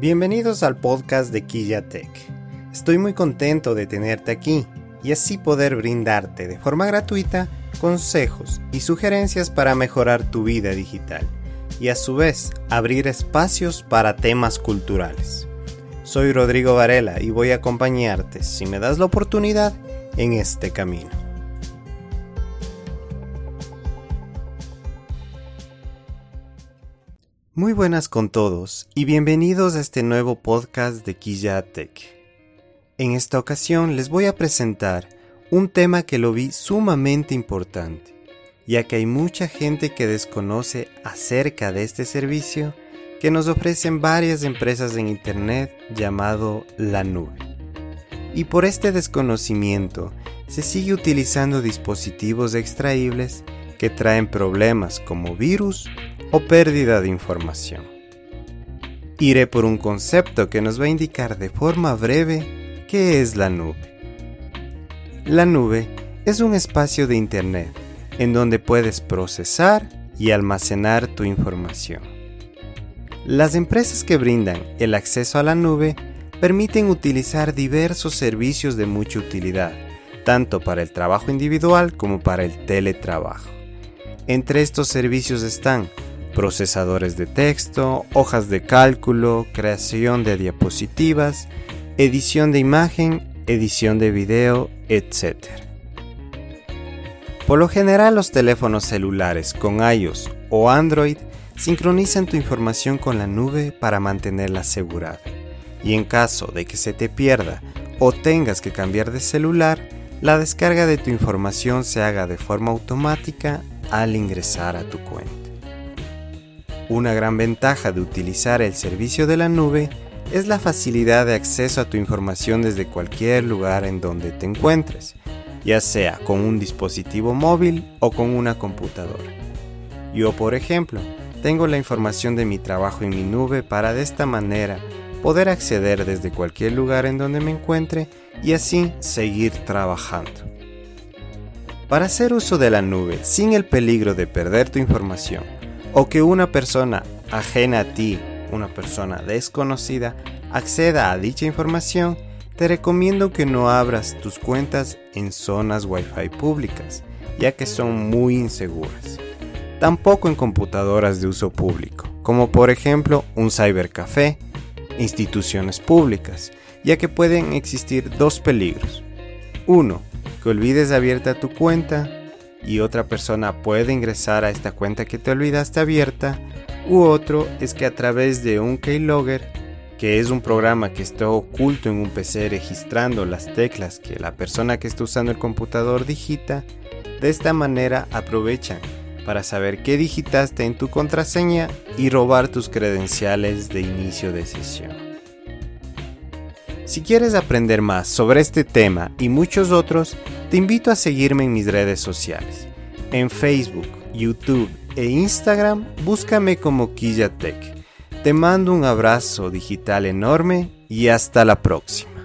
Bienvenidos al podcast de Tech. Estoy muy contento de tenerte aquí y así poder brindarte de forma gratuita consejos y sugerencias para mejorar tu vida digital y a su vez abrir espacios para temas culturales. Soy Rodrigo Varela y voy a acompañarte, si me das la oportunidad, en este camino. Muy buenas con todos y bienvenidos a este nuevo podcast de Tech. En esta ocasión les voy a presentar un tema que lo vi sumamente importante, ya que hay mucha gente que desconoce acerca de este servicio que nos ofrecen varias empresas en Internet llamado la nube. Y por este desconocimiento se sigue utilizando dispositivos extraíbles que traen problemas como virus o pérdida de información. Iré por un concepto que nos va a indicar de forma breve qué es la nube. La nube es un espacio de Internet en donde puedes procesar y almacenar tu información. Las empresas que brindan el acceso a la nube permiten utilizar diversos servicios de mucha utilidad, tanto para el trabajo individual como para el teletrabajo. Entre estos servicios están procesadores de texto, hojas de cálculo, creación de diapositivas, edición de imagen, edición de video, etc. Por lo general los teléfonos celulares con iOS o Android sincronizan tu información con la nube para mantenerla asegurada. Y en caso de que se te pierda o tengas que cambiar de celular, la descarga de tu información se haga de forma automática al ingresar a tu cuenta. Una gran ventaja de utilizar el servicio de la nube es la facilidad de acceso a tu información desde cualquier lugar en donde te encuentres, ya sea con un dispositivo móvil o con una computadora. Yo, por ejemplo, tengo la información de mi trabajo en mi nube para de esta manera poder acceder desde cualquier lugar en donde me encuentre y así seguir trabajando. Para hacer uso de la nube sin el peligro de perder tu información o que una persona ajena a ti, una persona desconocida, acceda a dicha información, te recomiendo que no abras tus cuentas en zonas Wi-Fi públicas, ya que son muy inseguras. Tampoco en computadoras de uso público, como por ejemplo un cybercafé, instituciones públicas, ya que pueden existir dos peligros. Uno, que olvides abierta tu cuenta y otra persona puede ingresar a esta cuenta que te olvidaste abierta, u otro es que a través de un keylogger, que es un programa que está oculto en un PC registrando las teclas que la persona que está usando el computador digita, de esta manera aprovechan para saber qué digitaste en tu contraseña y robar tus credenciales de inicio de sesión. Si quieres aprender más sobre este tema y muchos otros, te invito a seguirme en mis redes sociales. En Facebook, YouTube e Instagram, búscame como Tech. Te mando un abrazo digital enorme y hasta la próxima.